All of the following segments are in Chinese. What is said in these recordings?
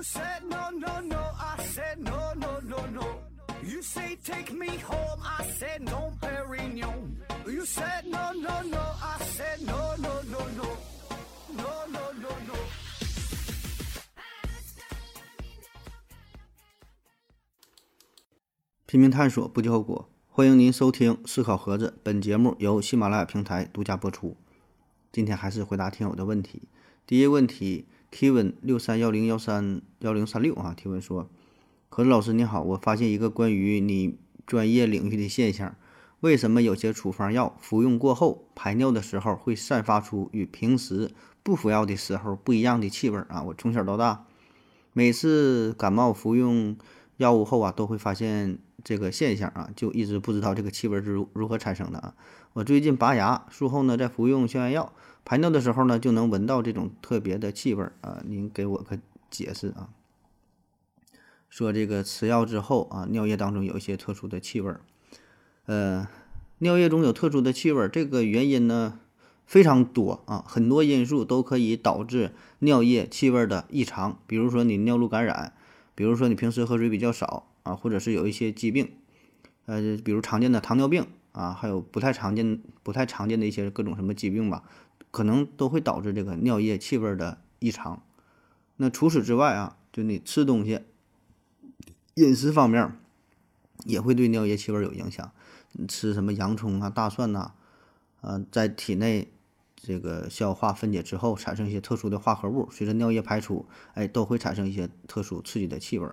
You said no, no, no, I said no, no, no, no. You say take me home, I said no, Perignon. You said no, no, no, I said no, no, no, no. No, no, no, no. 拼命探索，不计后果。欢迎您收听《思考盒子》，本节目由喜马拉雅平台独家播出。今天还是回答听友的问题。第一个问题提问六三幺零幺三幺零三六啊，提问说：何子老师你好，我发现一个关于你专业领域的现象，为什么有些处方药服用过后排尿的时候会散发出与平时不服药的时候不一样的气味啊？我从小到大，每次感冒服用药物后啊，都会发现这个现象啊，就一直不知道这个气味是如如何产生的啊。我最近拔牙，术后呢在服用消炎药，排尿的时候呢就能闻到这种特别的气味儿啊。您给我个解释啊。说这个吃药之后啊，尿液当中有一些特殊的气味儿，呃，尿液中有特殊的气味儿，这个原因呢非常多啊，很多因素都可以导致尿液气味儿的异常，比如说你尿路感染，比如说你平时喝水比较少啊，或者是有一些疾病，呃，比如常见的糖尿病啊，还有不太常见、不太常见的一些各种什么疾病吧，可能都会导致这个尿液气味的异常。那除此之外啊，就你吃东西。饮食方面也会对尿液气味有影响。你吃什么洋葱啊、大蒜呐、啊，在体内这个消化分解之后，产生一些特殊的化合物，随着尿液排出，哎，都会产生一些特殊刺激的气味。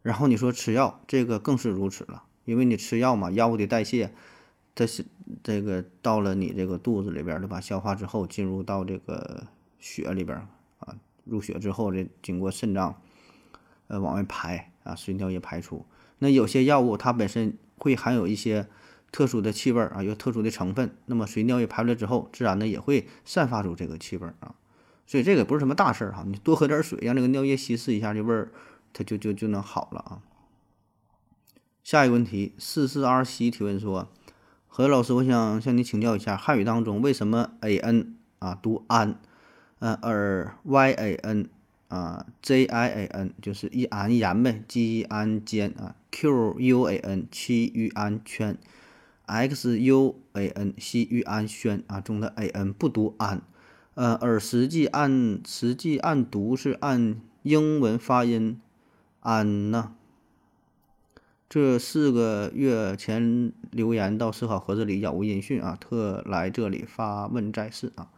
然后你说吃药，这个更是如此了，因为你吃药嘛，药物的代谢，它是这个到了你这个肚子里边，对吧？消化之后进入到这个血里边啊，入血之后这经过肾脏，呃，往外排。啊，随尿液排出。那有些药物它本身会含有一些特殊的气味儿啊，有特殊的成分。那么随尿液排出来之后，自然呢也会散发出这个气味儿啊。所以这个不是什么大事儿哈，你多喝点水，让这个尿液稀释一下，这味儿它就就就能好了啊。下一个问题，四四二七提问说：何老师，我想向你请教一下，汉语当中为什么 A N 啊读安，呃而 Y A N？啊，Z I A N 就是一安盐呗，G 安间啊，Q U A N 七玉安圈，X U A N 西玉安轩啊中的 A N 不读安，呃，而实际按实际按读是按英文发音安呢。这四个月前留言到思考盒子里杳无音讯啊，特来这里发问在世啊。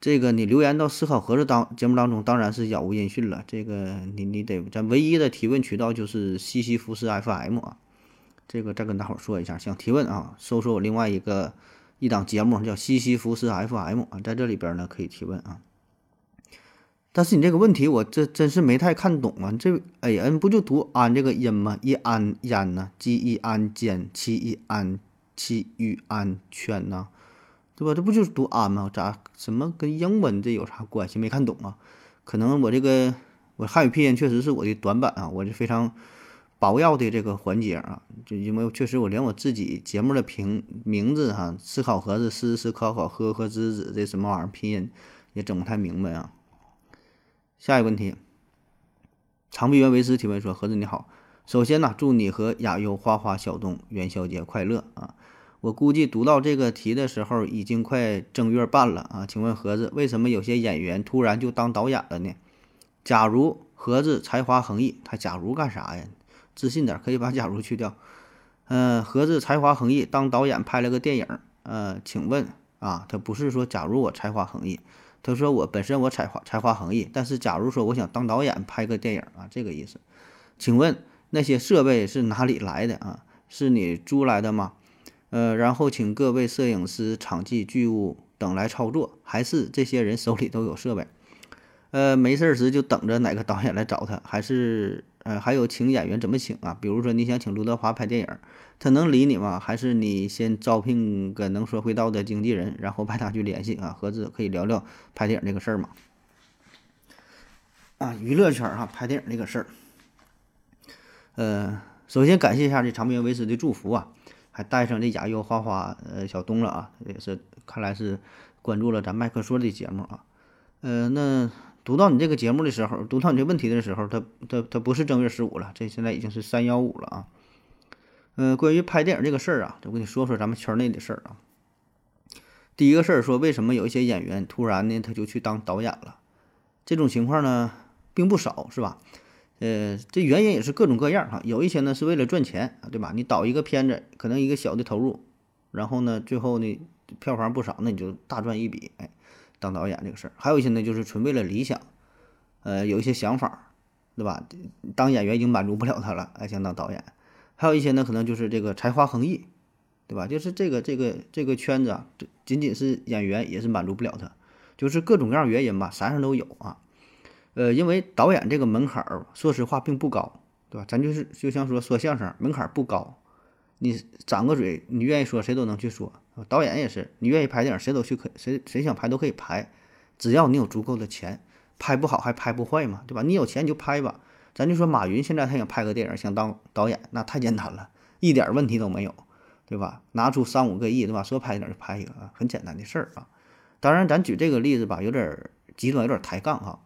这个你留言到思考盒子当节目当中，当然是杳无音讯了。这个你你得咱唯一的提问渠道就是西西弗斯 FM 啊。这个再跟大伙说一下，想提问啊，搜索我另外一个一档节目叫西西弗斯 FM 啊，在这里边呢可以提问啊。但是你这个问题我这真是没太看懂啊，这 A N 不就读安这个音吗？一安烟呢，G 一安间，七一安七玉安圈呢？对吧？这不就是读安吗？咋什么跟英文这有啥关系？没看懂啊？可能我这个我汉语拼音确实是我的短板啊，我是非常薄要的这个环节啊，就因为确实我连我自己节目的评名字哈，思考盒子思思考考呵呵滋滋这什么玩意儿拼音也整不太明白啊。下一个问题，长臂猿维斯提问说：盒子你好，首先呢，祝你和雅优花花小东元宵节快乐啊！我估计读到这个题的时候，已经快正月半了啊！请问盒子，为什么有些演员突然就当导演了呢？假如盒子才华横溢，他假如干啥呀？自信点，可以把假如去掉。嗯，盒子才华横溢，当导演拍了个电影。呃，请问啊，他不是说假如我才华横溢，他说我本身我才华才华横溢，但是假如说我想当导演拍个电影啊，这个意思。请问那些设备是哪里来的啊？是你租来的吗？呃，然后请各位摄影师、场记、剧务等来操作，还是这些人手里都有设备？呃，没事儿时就等着哪个导演来找他，还是呃，还有请演员怎么请啊？比如说你想请刘德华拍电影，他能理你吗？还是你先招聘个能说会道的经纪人，然后派他去联系啊？合资可以聊聊拍电影这个事儿吗？啊，娱乐圈哈，拍电影这个事儿，呃，首先感谢一下这长边维斯的祝福啊。还带上这雅优花花呃小东了啊，也是看来是关注了咱麦克说的节目啊，呃，那读到你这个节目的时候，读到你这问题的时候，它它它不是正月十五了，这现在已经是三幺五了啊。嗯，关于拍电影这个事儿啊，我跟你说说咱们圈内的事儿啊。第一个事儿说，为什么有一些演员突然呢他就去当导演了？这种情况呢并不少，是吧？呃，这原因也是各种各样哈。有一些呢是为了赚钱，对吧？你导一个片子，可能一个小的投入，然后呢最后呢票房不少，那你就大赚一笔，哎，当导演这个事儿。还有一些呢就是纯为了理想，呃，有一些想法，对吧？当演员已经满足不了他了，哎，想当导演。还有一些呢可能就是这个才华横溢。对吧？就是这个这个这个圈子啊，仅仅是演员也是满足不了他，就是各种各样原因吧，啥样都有啊。呃，因为导演这个门槛儿，说实话并不高，对吧？咱就是就像说说相声，门槛儿不高，你长个嘴，你愿意说谁都能去说。导演也是，你愿意拍电影，谁都去可谁谁想拍都可以拍，只要你有足够的钱，拍不好还拍不坏嘛，对吧？你有钱你就拍吧。咱就说马云现在他想拍个电影，想当导演，那太简单了，一点问题都没有。对吧？拿出三五个亿，对吧？说拍一点就拍一个啊，很简单的事儿啊。当然，咱举这个例子吧，有点极端，有点抬杠哈。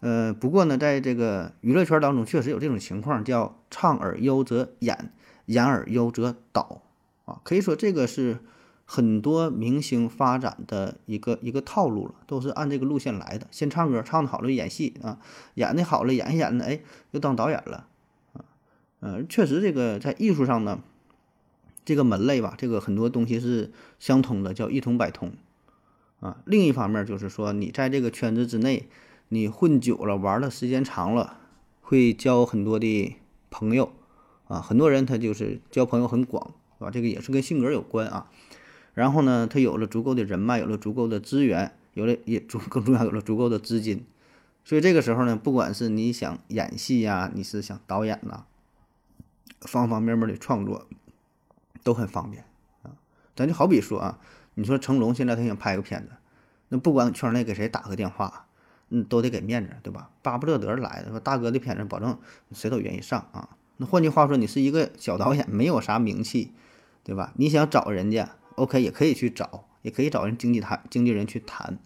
呃，不过呢，在这个娱乐圈当中，确实有这种情况，叫唱而优则演，演而优则导啊。可以说，这个是很多明星发展的一个一个套路了，都是按这个路线来的。先唱歌，唱的好了演戏啊，演的好了演一演的，哎，又当导演了啊。嗯，确实，这个在艺术上呢。这个门类吧，这个很多东西是相通的，叫一通百通，啊。另一方面就是说，你在这个圈子之内，你混久了，玩的时间长了，会交很多的朋友，啊，很多人他就是交朋友很广，是吧？这个也是跟性格有关啊。然后呢，他有了足够的人脉，有了足够的资源，有了也足更重要有了足够的资金，所以这个时候呢，不管是你想演戏呀，你是想导演呐，方方面面的创作。都很方便啊，咱就好比说啊，你说成龙现在他想拍个片子，那不管圈内给谁打个电话，嗯，都得给面子，对吧？巴不得得来说大哥的片子，保证谁都愿意上啊。那换句话说，你是一个小导演，没有啥名气，对吧？你想找人家，OK，也可以去找，也可以找人经纪谈经纪人去谈，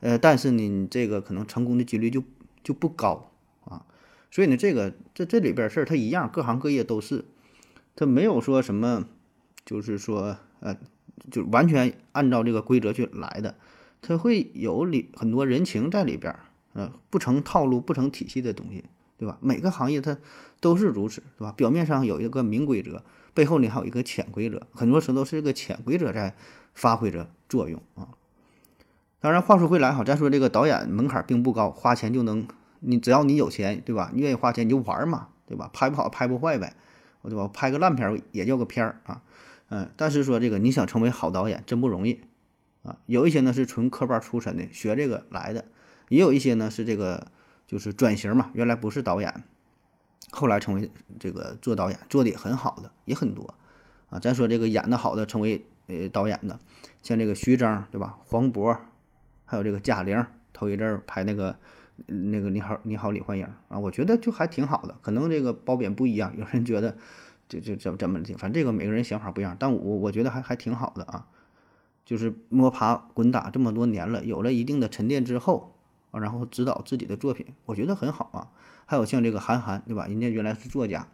呃，但是你这个可能成功的几率就就不高啊。所以呢，这个这这里边事儿它一样，各行各业都是，它没有说什么。就是说，呃，就完全按照这个规则去来的，它会有里很多人情在里边儿，呃，不成套路、不成体系的东西，对吧？每个行业它都是如此，对吧？表面上有一个明规则，背后呢还有一个潜规则，很多时候都是这个潜规则在发挥着作用啊。当然，话说回来哈，咱说这个导演门槛并不高，花钱就能，你只要你有钱，对吧？你愿意花钱你就玩嘛，对吧？拍不好拍不坏呗，对吧？拍个烂片儿也叫个片儿啊。嗯，但是说这个你想成为好导演真不容易啊！有一些呢是纯科班出身的，学这个来的；也有一些呢是这个就是转型嘛，原来不是导演，后来成为这个做导演，做的也很好的也很多啊。咱说这个演的好的成为呃导演的，像这个徐峥对吧？黄渤，还有这个贾玲，头一阵儿拍那个那个你好你好李焕英啊，我觉得就还挺好的。可能这个褒贬不一样，有人觉得。就就怎么怎么的，反正这个每个人想法不一样，但我我觉得还还挺好的啊，就是摸爬滚打这么多年了，有了一定的沉淀之后然后指导自己的作品，我觉得很好啊。还有像这个韩寒，对吧？人家原来是作家，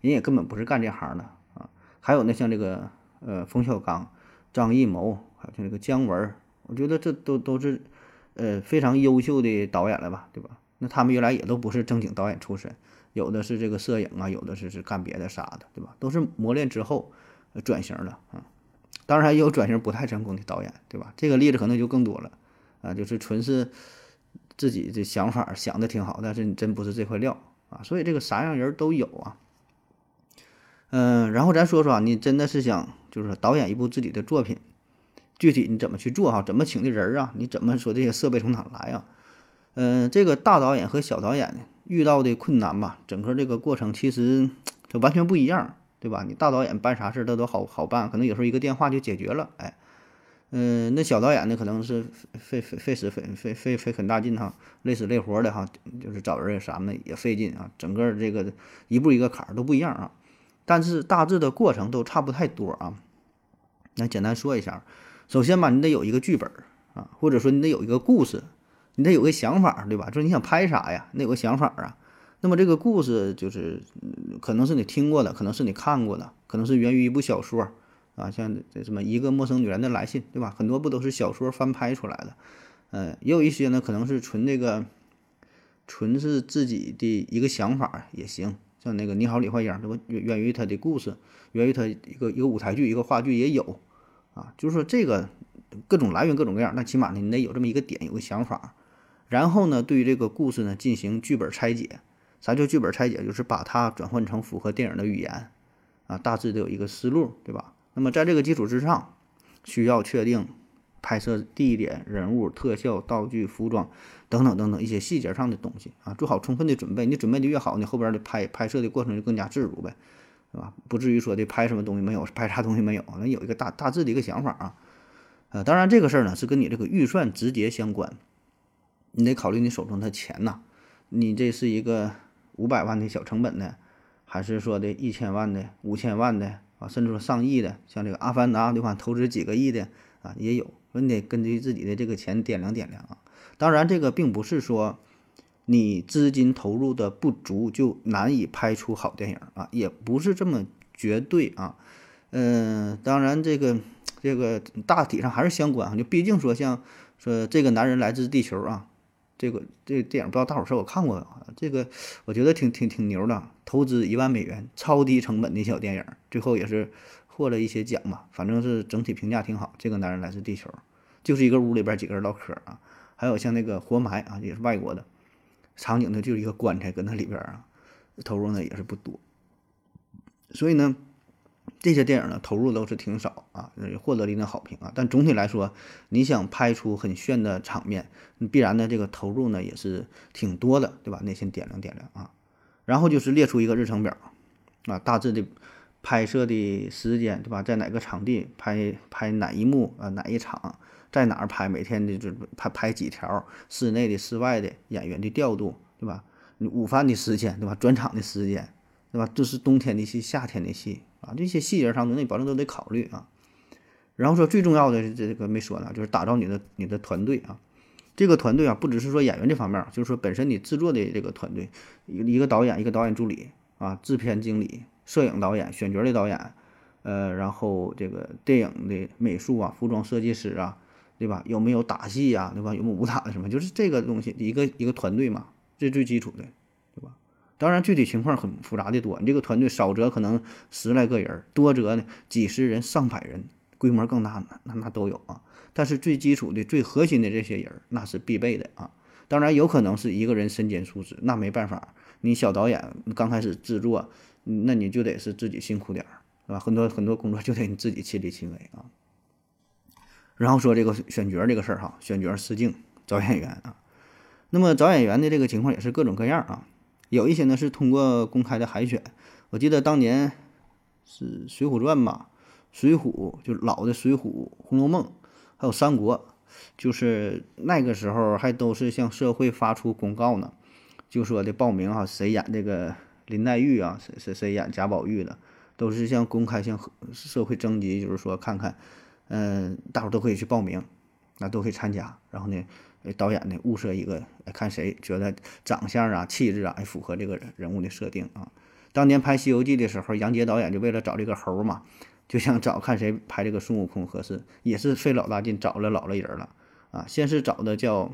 人也根本不是干这行的啊。还有呢，像这个呃冯小刚、张艺谋，还有像这个姜文，我觉得这都都是呃非常优秀的导演了吧，对吧？那他们原来也都不是正经导演出身。有的是这个摄影啊，有的是是干别的啥的，对吧？都是磨练之后转型的啊。当然也有转型不太成功的导演，对吧？这个例子可能就更多了啊，就是纯是自己的想法想的挺好，但是你真不是这块料啊。所以这个啥样人都有啊。嗯，然后咱说说啊，你真的是想就是导演一部自己的作品，具体你怎么去做哈？怎么请的人啊？你怎么说这些设备从哪来啊？嗯，这个大导演和小导演？遇到的困难吧，整个这个过程其实它完全不一样，对吧？你大导演办啥事儿他都好好办，可能有时候一个电话就解决了，哎，嗯，那小导演呢，可能是费费费时费费费费很大劲哈，累死累活的哈，就是找人啥的也费劲啊，整个这个一步一个坎儿都不一样啊，但是大致的过程都差不太多啊。那简单说一下，首先吧，你得有一个剧本啊，或者说你得有一个故事。你得有个想法，对吧？就是你想拍啥呀？你得有个想法啊。那么这个故事就是可能是你听过的，可能是你看过的，可能是源于一部小说啊，像这什么一个陌生女人的来信，对吧？很多不都是小说翻拍出来的？嗯，也有一些呢，可能是纯这个，纯是自己的一个想法也行。像那个你好，李焕英，这不源源于他的故事，源于他一个一个舞台剧、一个话剧也有啊。就是说这个各种来源各种各样，那起码呢你得有这么一个点，有个想法。然后呢，对于这个故事呢进行剧本拆解。啥叫剧本拆解？就是把它转换成符合电影的语言啊，大致得有一个思路，对吧？那么在这个基础之上，需要确定拍摄地点、人物、特效、道具、服装等等等等一些细节上的东西啊，做好充分的准备。你准备的越好，你后边的拍拍摄的过程就更加自如呗，是吧？不至于说的拍什么东西没有，拍啥东西没有，那有一个大大致的一个想法啊。呃，当然这个事儿呢是跟你这个预算直接相关，你得考虑你手中的钱呐，你这是一个。五百万的小成本的，还是说的一千万的、五千万的啊，甚至说上亿的，像这个《阿凡达》对吧？投资几个亿的啊，也有。你得根据自己的这个钱掂量掂量啊。当然，这个并不是说你资金投入的不足就难以拍出好电影啊，也不是这么绝对啊。嗯，当然这个这个大体上还是相关啊。就毕竟说像说这个男人来自地球啊。这个这个电影不知道大伙儿是否看过啊？这个我觉得挺挺挺牛的，投资一万美元，超低成本的小电影，最后也是获了一些奖嘛，反正是整体评价挺好。这个男人来自地球，就是一个屋里边几个人唠嗑啊，还有像那个活埋啊，也是外国的场景呢，就是一个棺材搁那里边啊，投入呢也是不多，所以呢。这些电影呢，投入都是挺少啊，也获得了一定好评啊。但总体来说，你想拍出很炫的场面，必然呢这个投入呢也是挺多的，对吧？那先点亮点亮啊。然后就是列出一个日程表啊，大致的拍摄的时间，对吧？在哪个场地拍拍哪一幕啊？哪一场在哪儿拍？每天的就拍拍几条，室内的、室外的演员的调度，对吧？你午饭的时间，对吧？转场的时间，对吧？这是冬天的戏，夏天的戏。啊，这些细节上的，那保证都得考虑啊。然后说最重要的这个没说呢，就是打造你的你的团队啊。这个团队啊，不只是说演员这方面，就是说本身你制作的这个团队，一一个导演，一个导演助理啊，制片经理、摄影导演、选角的导演，呃，然后这个电影的美术啊、服装设计师啊，对吧？有没有打戏呀，对吧？有没有武打的什么？就是这个东西，一个一个团队嘛，这最基础的。对吧当然，具体情况很复杂的多。你这个团队少则可能十来个人，多则呢几十人、上百人，规模更大那那都有啊。但是最基础的、最核心的这些人，那是必备的啊。当然，有可能是一个人身兼数职，那没办法。你小导演刚开始制作，那你就得是自己辛苦点儿，是吧？很多很多工作就得你自己亲力亲为啊。然后说这个选角这个事儿哈，选角试镜找演员啊。那么找演员的这个情况也是各种各样啊。有一些呢是通过公开的海选，我记得当年是《水浒传》吧，《水浒》就老的《水浒》《红楼梦》，还有《三国》，就是那个时候还都是向社会发出公告呢，就说的报名哈，谁演这个林黛玉啊，谁谁谁演贾宝玉的，都是向公开向社会征集，就是说看看，嗯，大伙都可以去报名，那都可以参加，然后呢。导演呢，物色一个，看谁觉得长相啊、气质啊，还符合这个人物的设定啊。当年拍《西游记》的时候，杨洁导演就为了找这个猴嘛，就想找看谁拍这个孙悟空合适，也是费老大劲找了老了人了啊。先是找的叫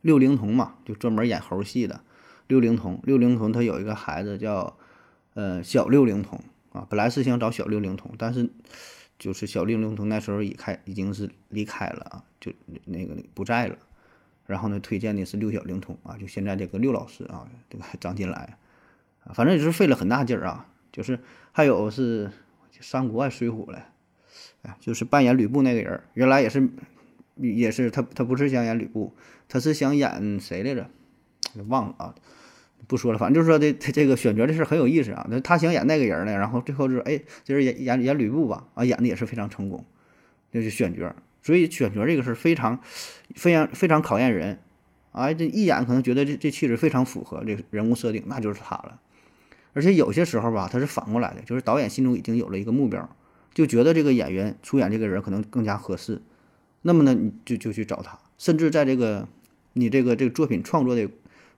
六龄童嘛，就专门演猴戏的六龄童。六龄童他有一个孩子叫呃小六龄童啊，本来是想找小六龄童，但是。就是小六龄童那时候已开已经是离开了啊，就那个不在了。然后呢，推荐的是六小龄童啊，就现在这个六老师啊，这个张金来，反正也是费了很大劲啊。就是还有是三国啊水浒嘞，哎，就是扮演吕布那个人，原来也是也是他他不是想演吕布，他是想演谁来着？忘了啊。不说了，反正就是说这他这个选角的事很有意思啊。那他想演那个人呢，然后最后就是哎，就是演演演吕布吧，啊，演的也是非常成功，就是选角。所以选角这个事非常非常非常考验人，啊，这一眼可能觉得这这气质非常符合这人物设定，那就是他了。而且有些时候吧，他是反过来的，就是导演心中已经有了一个目标，就觉得这个演员出演这个人可能更加合适，那么呢，你就就去找他，甚至在这个。你这个这个作品创作的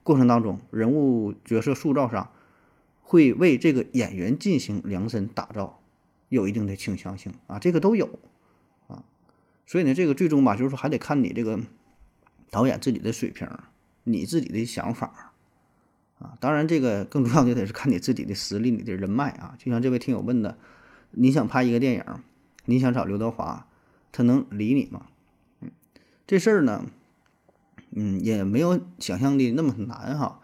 过程当中，人物角色塑造上，会为这个演员进行量身打造，有一定的倾向性啊，这个都有啊。所以呢，这个最终吧，就是说还得看你这个导演自己的水平，你自己的想法啊。当然，这个更重要就得是看你自己的实力，你的人脉啊。就像这位听友问的，你想拍一个电影，你想找刘德华，他能理你吗？嗯，这事儿呢。嗯，也没有想象的那么难哈。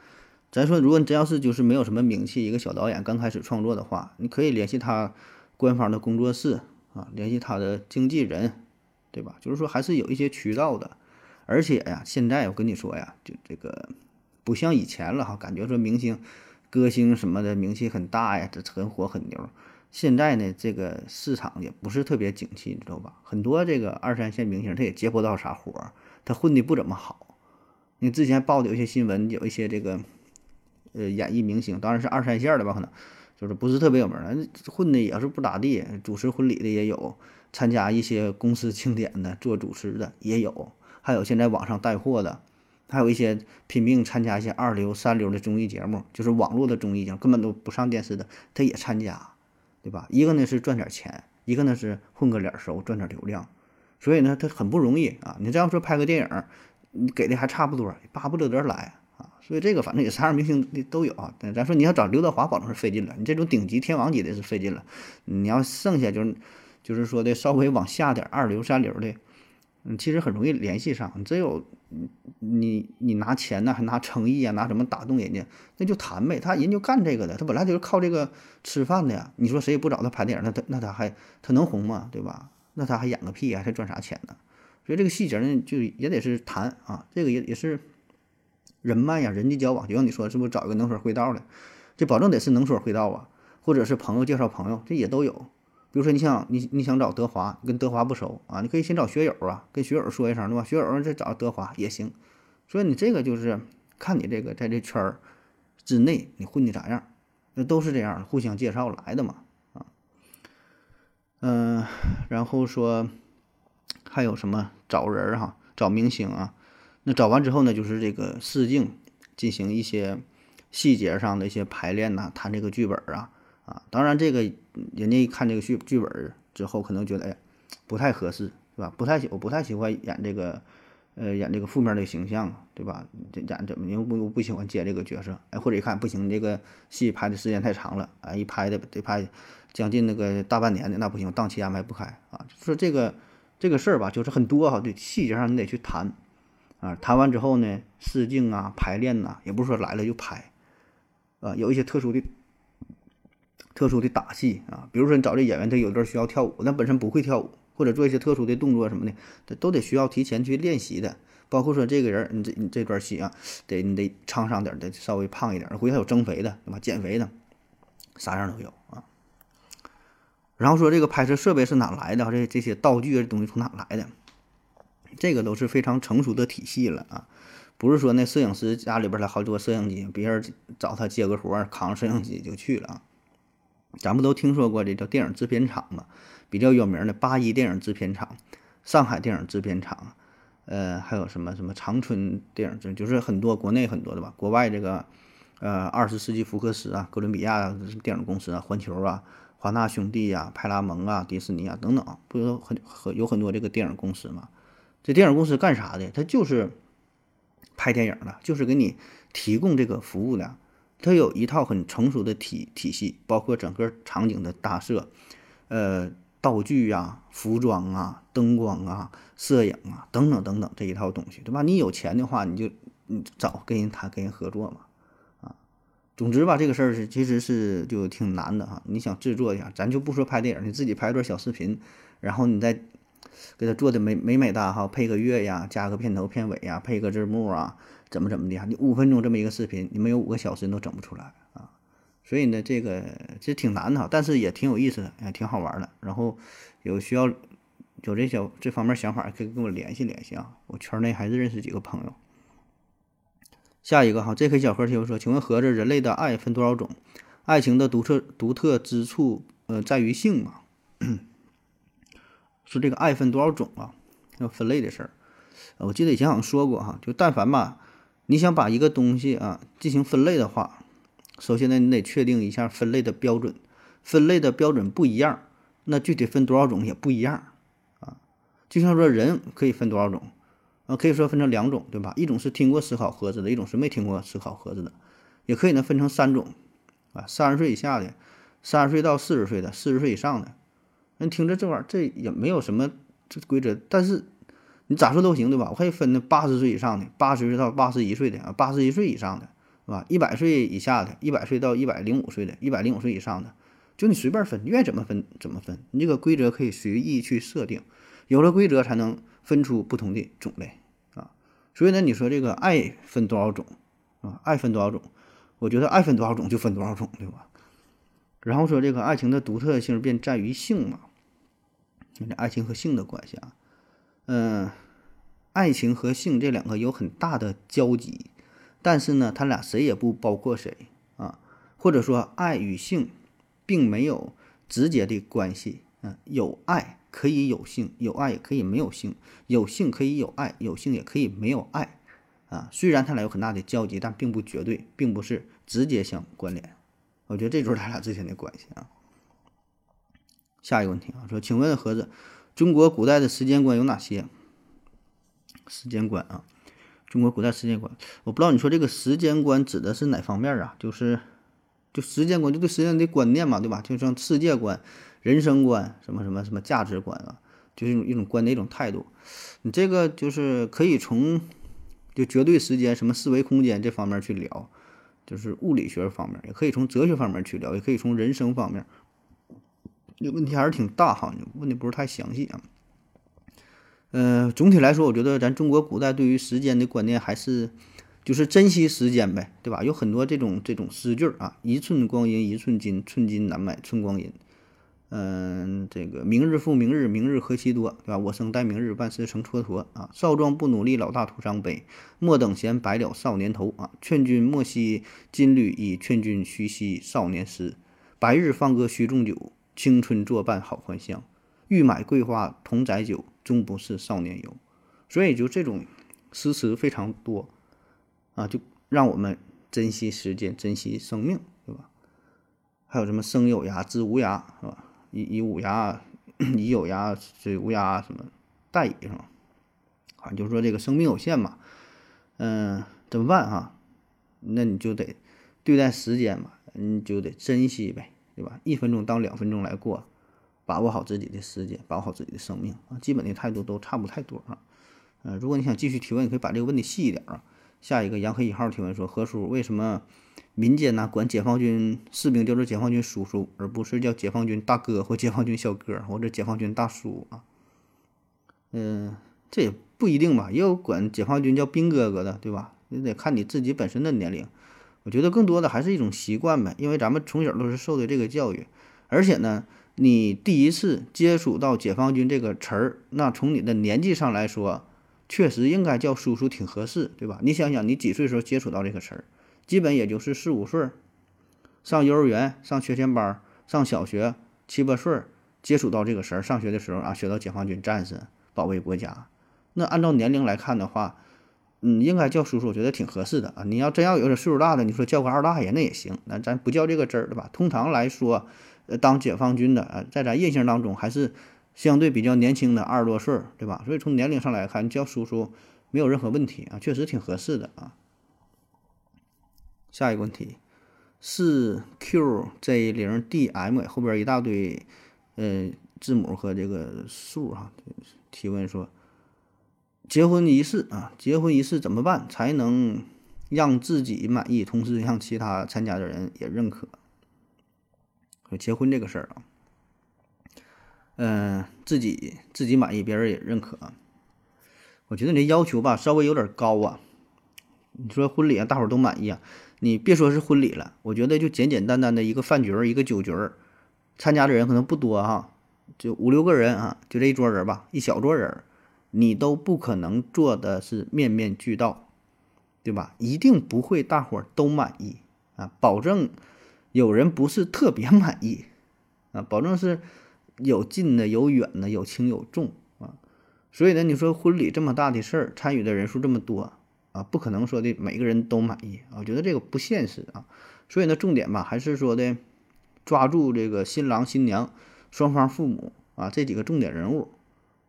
咱说，如果真要是就是没有什么名气，一个小导演刚开始创作的话，你可以联系他官方的工作室啊，联系他的经纪人，对吧？就是说还是有一些渠道的。而且呀，现在我跟你说呀，就这个不像以前了哈，感觉说明星、歌星什么的名气很大呀，这很火很牛。现在呢，这个市场也不是特别景气，你知道吧？很多这个二三线明星他也接不到啥活儿，他混的不怎么好。你之前报的有些新闻，有一些这个，呃，演艺明星，当然是二三线的吧，可能就是不是特别有名的，混的也是不咋地，主持婚礼的也有，参加一些公司庆典的做主持的也有，还有现在网上带货的，还有一些拼命参加一些二流、三流的综艺节目，就是网络的综艺节目，根本都不上电视的，他也参加，对吧？一个呢是赚点钱，一个呢是混个脸熟，赚点流量，所以呢，他很不容易啊。你这样说拍个电影。你给的还差不多，巴不得得来啊，所以这个反正也啥样明星都有啊。咱说你要找刘德华，保证是费劲了。你这种顶级天王级的是费劲了。你要剩下就是，就是说的稍微往下点二流三流的，嗯，其实很容易联系上。你只有你你拿钱呢，还拿诚意啊，拿什么打动人家，那就谈呗。他人就干这个的，他本来就是靠这个吃饭的呀。你说谁也不找他拍电影，那他那他还他能红吗？对吧？那他还演个屁呀？他赚啥钱呢？所以这个细节呢，就也得是谈啊，这个也也是人脉呀，人际交往。就像你说，是不是找一个能说会道的？这保证得是能说会道啊，或者是朋友介绍朋友，这也都有。比如说，你想你你想找德华，跟德华不熟啊，你可以先找学友啊，跟学友说一声，对吧？学友再找德华也行。所以你这个就是看你这个在这圈儿之内你混的咋样，那都是这样互相介绍来的嘛啊。嗯，然后说。还有什么找人儿哈，找明星啊？那找完之后呢，就是这个试镜，进行一些细节上的一些排练呐，谈这个剧本啊啊。当然，这个人家一看这个剧剧本之后，可能觉得哎，不太合适，是吧？不太喜，我不太喜欢演这个，呃，演这个负面的形象，对吧？这演怎么又不不喜欢接这个角色？哎，或者一看不行，这个戏拍的时间太长了，哎，一拍的得拍将近那个大半年的，那不行，档期安排不开啊。说这个。这个事儿吧，就是很多哈，对细节上你得去谈，啊，谈完之后呢，试镜啊、排练呐，也不是说来了就拍，啊，有一些特殊的、特殊的打戏啊，比如说你找这演员，他有一段需要跳舞，那本身不会跳舞，或者做一些特殊的动作什么的，这都得需要提前去练习的。包括说这个人，你这你这段戏啊，得你得沧桑点，得稍微胖一点，回头有增肥的，对吧？减肥的，啥样都有啊。然后说这个拍摄设备是哪来的？这这些道具，这东西从哪来的？这个都是非常成熟的体系了啊，不是说那摄影师家里边来好多摄影机，别人找他接个活儿，扛摄影机就去了啊。咱不都听说过这叫电影制片厂嘛？比较有名的八一电影制片厂、上海电影制片厂，呃，还有什么什么长春电影制，就是很多国内很多的吧，国外这个呃二十世纪福克斯啊、哥伦比亚电影公司啊、环球啊。华纳兄弟呀、派拉蒙啊、迪士尼啊等等，不有很很有很多这个电影公司嘛？这电影公司干啥的？它就是拍电影的，就是给你提供这个服务的。它有一套很成熟的体体系，包括整个场景的搭设、呃道具呀、服装啊、灯光啊、摄影啊等等等等这一套东西，对吧？你有钱的话，你就你找跟人谈，跟人合作嘛。啊总之吧，这个事儿是其实是就挺难的哈。你想制作一下，咱就不说拍电影，你自己拍一段小视频，然后你再给他做的美美美哒哈，配个乐呀，加个片头片尾呀，配个字幕啊，怎么怎么的你五分钟这么一个视频，你没有五个小时你都整不出来啊。所以呢，这个其实挺难的哈，但是也挺有意思的，也挺好玩的。然后有需要有这小这方面想法，可以跟我联系联系啊。我圈内还是认识几个朋友。下一个哈，J.K. 小盒提问说：“请问盒子，人类的爱分多少种？爱情的独特独特之处，呃，在于性吗？说这个爱分多少种啊？要分类的事儿。我记得以前好像说过哈，就但凡吧，你想把一个东西啊进行分类的话，首先呢，你得确定一下分类的标准，分类的标准不一样，那具体分多少种也不一样啊。就像说人可以分多少种啊，可以说分成两种，对吧？一种是听过思考盒子的，一种是没听过思考盒子的，也可以呢分成三种啊，三十岁以下的，三十岁到四十岁的，四十岁以上的。人听着这玩意儿，这也没有什么这规则，但是。你咋说都行，对吧？我可以分的八十岁以上的，八十岁到八十一岁的啊，八十一岁以上的，是吧？一百岁以下的，一百岁到一百零五岁的，一百零五岁以上的，就你随便分，你愿意怎么分怎么分。你这个规则可以随意去设定，有了规则才能分出不同的种类啊。所以呢，你说这个爱分多少种啊？爱分多少种？我觉得爱分多少种就分多少种，对吧？然后说这个爱情的独特性便在于性嘛，这爱情和性的关系啊。嗯，爱情和性这两个有很大的交集，但是呢，他俩谁也不包括谁啊，或者说爱与性并没有直接的关系啊。有爱可以有性，有爱也可以没有性，有性可以有爱，有性也可以没有爱啊。虽然他俩有很大的交集，但并不绝对，并不是直接相关联。我觉得这就是他俩之间的关系啊。下一个问题啊，说，请问盒子。中国古代的时间观有哪些？时间观啊，中国古代时间观，我不知道你说这个时间观指的是哪方面啊？就是，就时间观，就对时间的观念嘛，对吧？就像世界观、人生观，什么什么什么价值观啊，就是一种一种观的一种态度。你这个就是可以从就绝对时间、什么四维空间这方面去聊，就是物理学方面，也可以从哲学方面去聊，也可以从人生方面。这问题还是挺大哈，问的不是太详细啊。嗯，总体来说，我觉得咱中国古代对于时间的观念还是就是珍惜时间呗，对吧？有很多这种这种诗句啊，“一寸光阴一寸金，寸金难买寸光阴。”嗯，这个“明日复明日，明日何其多”，对吧？“我生待明日，万事成蹉跎。”啊，“少壮不努力，老大徒伤悲。莫等闲，白了少年头。”啊，“劝君莫惜金缕衣，劝君须惜少年时。白日放歌须纵酒。”青春作伴好还乡，欲买桂花同载酒，终不是少年游。所以就这种诗词非常多啊，就让我们珍惜时间，珍惜生命，对吧？还有什么生有涯，知无涯，是吧？以以无涯，以有涯，追无涯，什么待矣，是吧？啊，就是说这个生命有限嘛，嗯，怎么办哈？那你就得对待时间嘛，你就得珍惜呗。对吧？一分钟当两分钟来过，把握好自己的时间，把握好自己的生命啊！基本的态度都差不太多啊。嗯，如果你想继续提问，你可以把这个问题细一点啊。下一个杨黑一号提问说：何叔，为什么民间呢管解放军士兵叫做解放军叔叔，而不是叫解放军大哥或解放军小哥或者解放军大叔啊？嗯，这也不一定吧，也有管解放军叫兵哥哥的，对吧？你得看你自己本身的年龄。我觉得更多的还是一种习惯呗，因为咱们从小都是受的这个教育，而且呢，你第一次接触到解放军这个词儿，那从你的年纪上来说，确实应该叫叔叔挺合适，对吧？你想想，你几岁时候接触到这个词儿，基本也就是四五岁，上幼儿园、上学前班、上小学七八岁接触到这个词儿，上学的时候啊，学到解放军战士保卫国家，那按照年龄来看的话。嗯，应该叫叔叔，我觉得挺合适的啊。你要真要有点岁数大的，你说叫个二大爷那也行。那咱不叫这个字儿对吧？通常来说，呃，当解放军的啊，在咱印象当中还是相对比较年轻的，二十多岁，对吧？所以从年龄上来看，叫叔叔没有任何问题啊，确实挺合适的啊。下一个问题是 QJ 零 DM 后边一大堆呃字母和这个数哈，提问说。结婚仪式啊，结婚仪式怎么办才能让自己满意，同时让其他参加的人也认可？结婚这个事儿啊，嗯，自己自己满意，别人也认可。我觉得你这要求吧，稍微有点高啊。你说婚礼啊，大伙儿都满意啊，你别说是婚礼了，我觉得就简简单单的一个饭局儿，一个酒局儿，参加的人可能不多哈，就五六个人啊，就这一桌人吧，一小桌人。你都不可能做的是面面俱到，对吧？一定不会大伙儿都满意啊，保证有人不是特别满意啊，保证是有近的有远的有轻有重啊。所以呢，你说婚礼这么大的事儿，参与的人数这么多啊，不可能说的每个人都满意，我觉得这个不现实啊。所以呢，重点吧还是说的抓住这个新郎新娘双方父母啊这几个重点人物，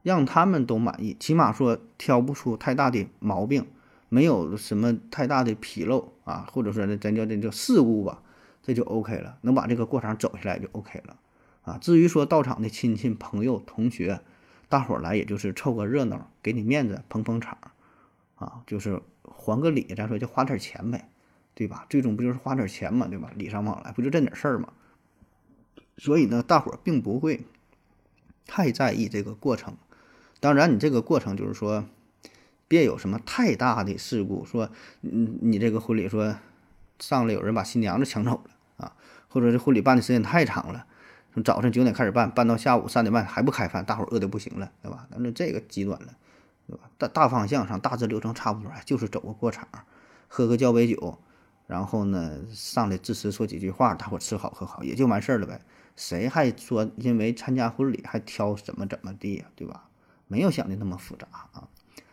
让他们都满意，起码说挑不出太大的毛病，没有什么太大的纰漏啊，或者说呢，咱叫这叫事故吧，这就 OK 了，能把这个过程走下来就 OK 了啊。至于说到场的亲戚朋友同学。大伙儿来也就是凑个热闹，给你面子，捧捧场，啊，就是还个礼，咱说就花点钱呗，对吧？最终不就是花点钱嘛，对吧？礼尚往来，不就这点事儿嘛？所以呢，大伙儿并不会太在意这个过程。当然，你这个过程就是说，别有什么太大的事故，说，你你这个婚礼说上来有人把新娘子抢走了啊，或者是婚礼办的时间太长了。从早上九点开始办，办到下午三点半还不开饭，大伙儿饿得不行了，对吧？咱说这个极端了，对吧？大大方向上大致流程差不多，就是走个过场，喝个交杯酒，然后呢上来致辞说几句话，大伙吃好喝好也就完事儿了呗。谁还说因为参加婚礼还挑怎么怎么地呀，对吧？没有想的那么复杂啊。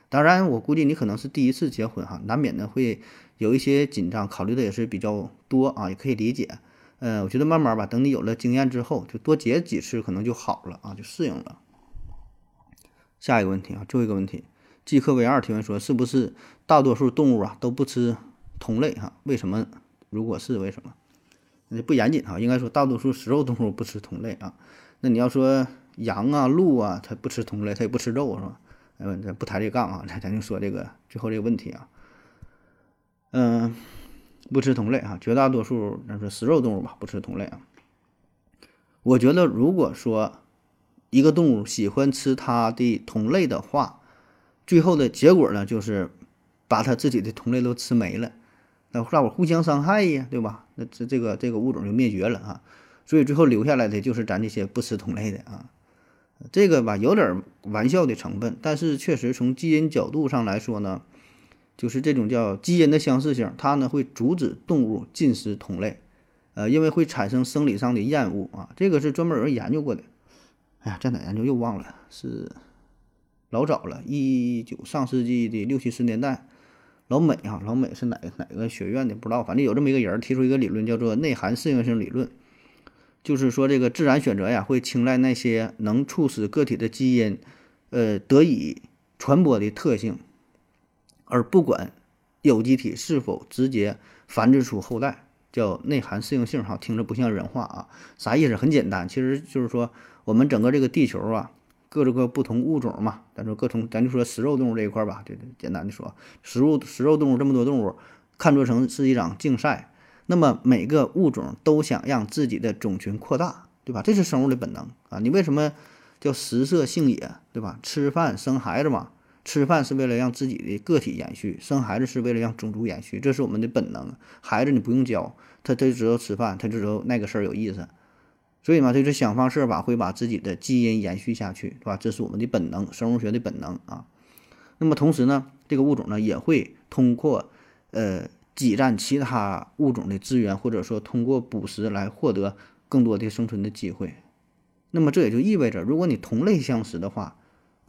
当然，我估计你可能是第一次结婚哈，难免的会有一些紧张，考虑的也是比较多啊，也可以理解。嗯，我觉得慢慢吧，等你有了经验之后，就多结几次，可能就好了啊，就适应了。下一个问题啊，最后一个问题，季克 V 二提问说，是不是大多数动物啊都不吃同类哈？为什么？如果是为什么？那不严谨哈，应该说大多数食肉动物不吃同类啊。那你要说羊啊、鹿啊，它不吃同类，它也不吃肉是吧？嗯，咱不抬这杠啊，咱咱就说这个最后这个问题啊，嗯。不吃同类啊，绝大多数那是食肉动物吧，不吃同类啊。我觉得，如果说一个动物喜欢吃它的同类的话，最后的结果呢，就是把它自己的同类都吃没了，那大伙互相伤害呀，对吧？那这这个这个物种就灭绝了啊。所以最后留下来的就是咱这些不吃同类的啊。这个吧，有点玩笑的成分，但是确实从基因角度上来说呢。就是这种叫基因的相似性，它呢会阻止动物进食同类，呃，因为会产生生理上的厌恶啊。这个是专门有人研究过的。哎呀，在哪研究又忘了，是老早了，一九上世纪的六七十年代，老美啊，老美是哪哪个学院的不知道，反正有这么一个人提出一个理论，叫做内涵适应性理论，就是说这个自然选择呀会青睐那些能促使个体的基因，呃，得以传播的特性。而不管有机体是否直接繁殖出后代，叫内涵适应性哈，听着不像人话啊，啥意思？很简单，其实就是说我们整个这个地球啊，各种各不同物种嘛，咱说各种，咱就说食肉动物这一块吧，就，简单的说，食物食肉动物这么多动物，看作成是一场竞赛，那么每个物种都想让自己的种群扩大，对吧？这是生物的本能啊，你为什么叫食色性也，对吧？吃饭生孩子嘛。吃饭是为了让自己的个体延续，生孩子是为了让种族延续，这是我们的本能。孩子你不用教，他他就知道吃饭，他就知道那个事儿有意思。所以嘛，他就想方设法会把自己的基因延续下去，对吧？这是我们的本能，生物学的本能啊。那么同时呢，这个物种呢也会通过呃挤占其他物种的资源，或者说通过捕食来获得更多的生存的机会。那么这也就意味着，如果你同类相食的话，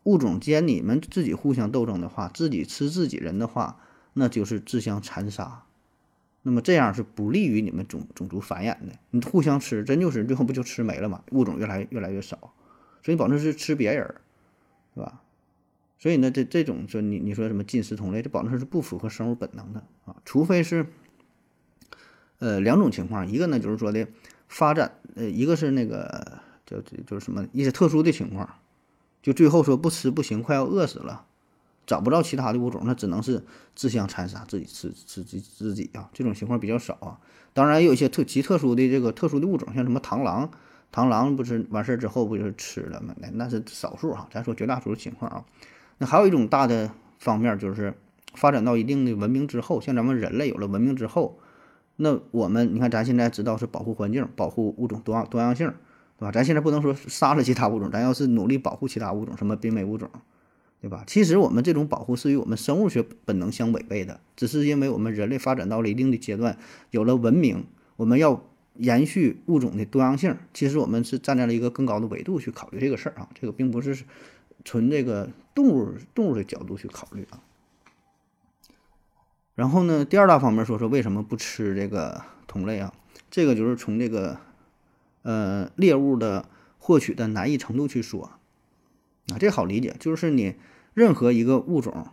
物种间你们自己互相斗争的话，自己吃自己人的话，那就是自相残杀。那么这样是不利于你们种种族繁衍的。你互相吃，真就是最后不就吃没了吗？物种越来越来越少，所以保证是吃别人，是吧？所以呢，这这种说你你说什么进食同类，这保证是不符合生物本能的啊。除非是，呃，两种情况，一个呢就是说的发展，呃，一个是那个叫就就是什么一些特殊的情况。就最后说不吃不行，快要饿死了，找不着其他的物种，那只能是自相残杀，自己吃吃自自己啊。这种情况比较少啊。当然，有一些特极特殊的这个特殊的物种，像什么螳螂，螳螂不是完事儿之后不就是吃了吗？那那是少数哈。咱说绝大多数情况啊。那还有一种大的方面，就是发展到一定的文明之后，像咱们人类有了文明之后，那我们你看，咱现在知道是保护环境，保护物种多样多样性。对吧？咱现在不能说杀了其他物种，咱要是努力保护其他物种，什么濒危物种，对吧？其实我们这种保护是与我们生物学本能相违背的，只是因为我们人类发展到了一定的阶段，有了文明，我们要延续物种的多样性。其实我们是站在了一个更高的维度去考虑这个事儿啊，这个并不是纯这个动物动物的角度去考虑啊。然后呢，第二大方面说说为什么不吃这个同类啊？这个就是从这个呃猎物的获取的难易程度去说啊，这好理解，就是你任何一个物种，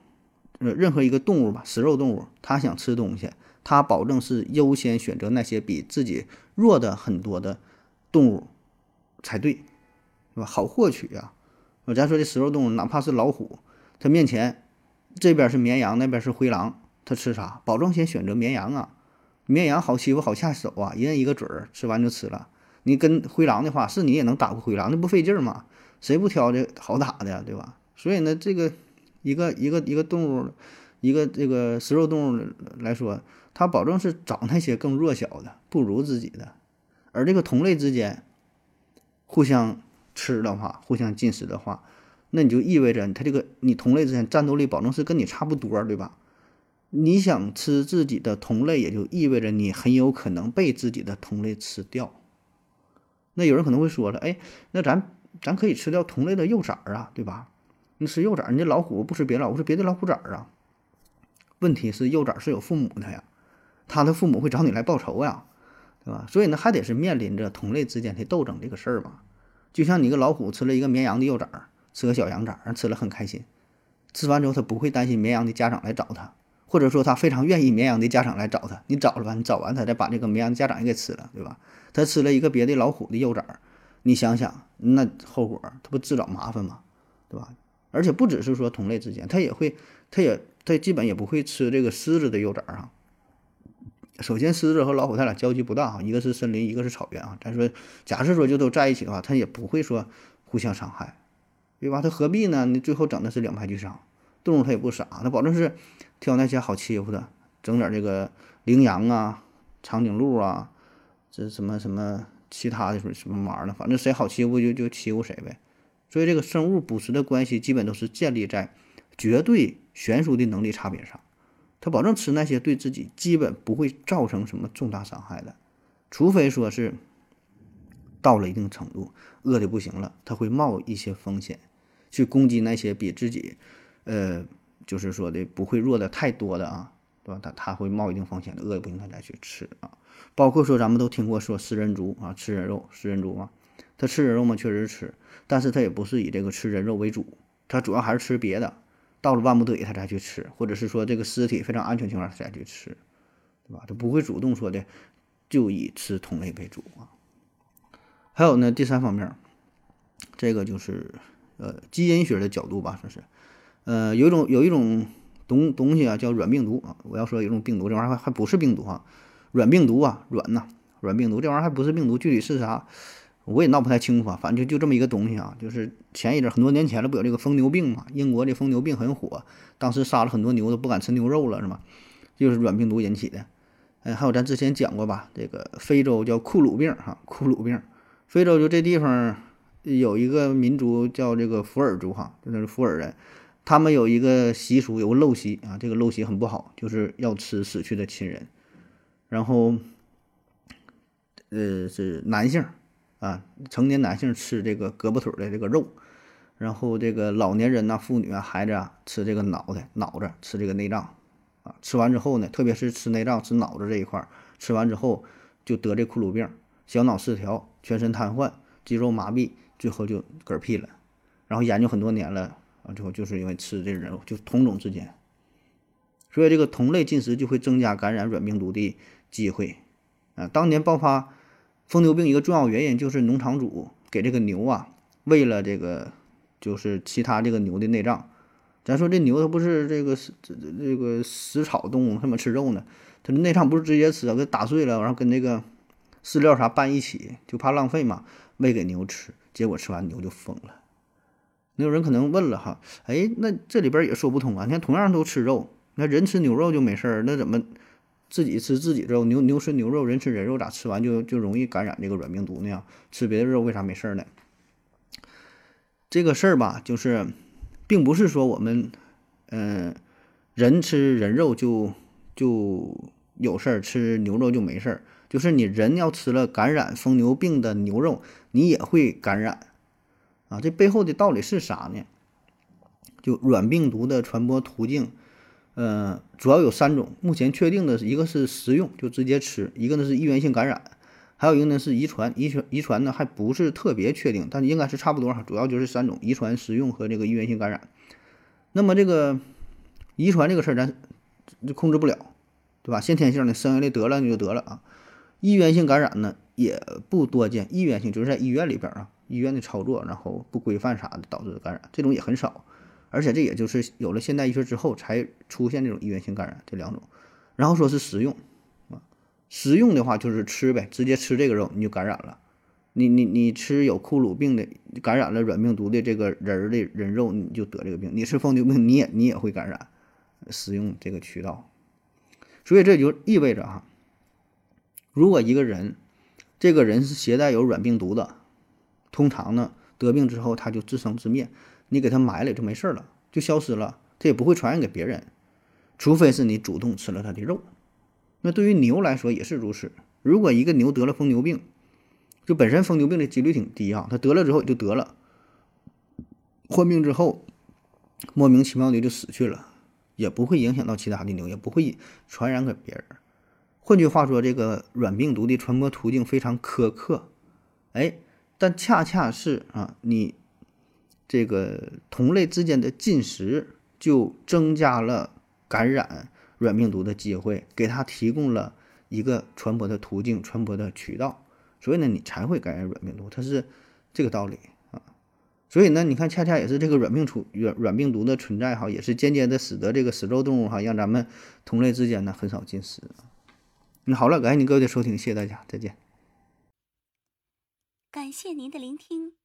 呃，任何一个动物吧，食肉动物，它想吃东西，它保证是优先选择那些比自己弱的很多的动物才对，是吧？好获取啊。我咱说这食肉动物，哪怕是老虎，它面前这边是绵羊，那边是灰狼。它吃啥？保证先选择绵羊啊，绵羊好欺负，好下手啊，一人一个嘴儿，吃完就吃了。你跟灰狼的话，是你也能打过灰狼，那不费劲儿吗？谁不挑这好打的呀，对吧？所以呢，这个一个一个一个动物，一个这个食肉动物来说，它保证是找那些更弱小的，不如自己的。而这个同类之间互相吃的话，互相进食的话，那你就意味着它这个你同类之间战斗力保证是跟你差不多，对吧？你想吃自己的同类，也就意味着你很有可能被自己的同类吃掉。那有人可能会说了，哎，那咱咱可以吃掉同类的幼崽儿啊，对吧？你吃幼崽儿，你这老虎不吃别老虎，是别的老虎崽儿啊。问题是幼崽是有父母的呀，他的父母会找你来报仇呀，对吧？所以呢，还得是面临着同类之间的斗争这个事儿嘛。就像你个老虎吃了一个绵羊的幼崽儿，吃个小羊崽儿，吃了很开心，吃完之后他不会担心绵羊的家长来找他。或者说他非常愿意绵羊的家长来找他，你找了吧，你找完他再把这个绵羊的家长也给吃了，对吧？他吃了一个别的老虎的幼崽，你想想那后果，他不自找麻烦吗？对吧？而且不只是说同类之间，他也会，他也他基本也不会吃这个狮子的幼崽啊。首先，狮子和老虎它俩交集不大哈，一个是森林，一个是草原啊。咱说，假设说就都在一起的话，它也不会说互相伤害，对吧？它何必呢？你最后整的是两败俱伤。动物它也不傻，它保证是。挑那些好欺负的，整点这个羚羊啊、长颈鹿啊，这什么什么其他的什么什么玩意儿的，反正谁好欺负就就欺负谁呗。所以这个生物捕食的关系基本都是建立在绝对悬殊的能力差别上。他保证吃那些对自己基本不会造成什么重大伤害的，除非说是到了一定程度饿的不行了，他会冒一些风险去攻击那些比自己呃。就是说的不会弱的太多的啊，对吧？他他会冒一定风险的，饿也不行他再去吃啊。包括说咱们都听过说食人族啊，吃人肉，食人族嘛，他吃人肉嘛，确实吃，但是他也不是以这个吃人肉为主，他主要还是吃别的。到了万不得已他才去吃，或者是说这个尸体非常安全情况下才去吃，对吧？他不会主动说的就以吃同类为主啊。还有呢，第三方面，这个就是呃基因学的角度吧，说是。呃，有一种有一种东东西啊，叫软病毒啊。我要说有一种病毒，这玩意儿还还不是病毒啊，软病毒啊，软呐，软病毒这玩意儿还不是病毒，具体是啥，我也闹不太清楚啊。反正就就这么一个东西啊，就是前一阵很多年前了，不有这个疯牛病嘛？英国这疯牛病很火，当时杀了很多牛都不敢吃牛肉了，是吧？就是软病毒引起的。哎，还有咱之前讲过吧，这个非洲叫库鲁病哈，库鲁病，非洲就这地方有一个民族叫这个福尔族哈，就是福尔人。他们有一个习俗，有个陋习啊，这个陋习很不好，就是要吃死去的亲人。然后，呃，是男性啊，成年男性吃这个胳膊腿的这个肉，然后这个老年人呐、妇女啊、孩子啊吃这个脑袋、脑子，吃这个内脏啊。吃完之后呢，特别是吃内脏、吃脑子这一块儿，吃完之后就得这库鲁病，小脑失调，全身瘫痪，肌肉麻痹，最后就嗝屁了。然后研究很多年了。啊，最后就是因为吃这人肉，就同种之间，所以这个同类进食就会增加感染软病毒的机会。啊，当年爆发疯牛病一个重要原因就是农场主给这个牛啊喂了这个就是其他这个牛的内脏。咱说这牛它不是这个这这这个食草动物，它怎么吃肉呢？它的内脏不是直接吃啊，给打碎了，然后跟那个饲料啥拌一起，就怕浪费嘛，喂给牛吃，结果吃完牛就疯了。那有人可能问了哈，哎，那这里边也说不通啊。你看，同样都吃肉，那人吃牛肉就没事儿，那怎么自己吃自己肉？牛牛吃牛肉，人吃人肉，咋吃完就就容易感染这个软病毒呢？吃别的肉为啥没事儿呢？这个事儿吧，就是并不是说我们，嗯，人吃人肉就就有事儿，吃牛肉就没事儿。就是你人要吃了感染疯牛病的牛肉，你也会感染。啊，这背后的道理是啥呢？就软病毒的传播途径，呃，主要有三种。目前确定的是一个是食用，就直接吃；一个呢是医源性感染，还有一个呢是遗传。遗传遗传呢还不是特别确定，但应该是差不多哈。主要就是三种：遗传、食用和这个医源性感染。那么这个遗传这个事儿咱就控制不了，对吧？先天性的生下来得了你就得了啊。医源性感染呢也不多见，医源性就是在医院里边啊。医院的操作，然后不规范啥的导致的感染，这种也很少，而且这也就是有了现代医学之后才出现这种医源性感染这两种。然后说是食用啊，食用的话就是吃呗，直接吃这个肉你就感染了。你你你吃有库鲁病的感染了软病毒的这个人的人肉，你就得这个病。你吃疯牛病，你也你也会感染。食用这个渠道，所以这就意味着哈，如果一个人这个人是携带有软病毒的。通常呢，得病之后他就自生自灭，你给它埋了就没事了，就消失了，它也不会传染给别人，除非是你主动吃了它的肉。那对于牛来说也是如此。如果一个牛得了疯牛病，就本身疯牛病的几率挺低啊，它得了之后也就得了，患病之后莫名其妙的就死去了，也不会影响到其他的牛，也不会传染给别人。换句话说，这个软病毒的传播途径非常苛刻，哎。但恰恰是啊，你这个同类之间的进食，就增加了感染软病毒的机会，给它提供了一个传播的途径、传播的渠道，所以呢，你才会感染软病毒，它是这个道理啊。所以呢，你看，恰恰也是这个软病出软软病毒的存在哈，也是间接的使得这个食肉动物哈，让咱们同类之间呢很少进食。那好了，感谢您各位的收听，谢谢大家，再见。感谢您的聆听。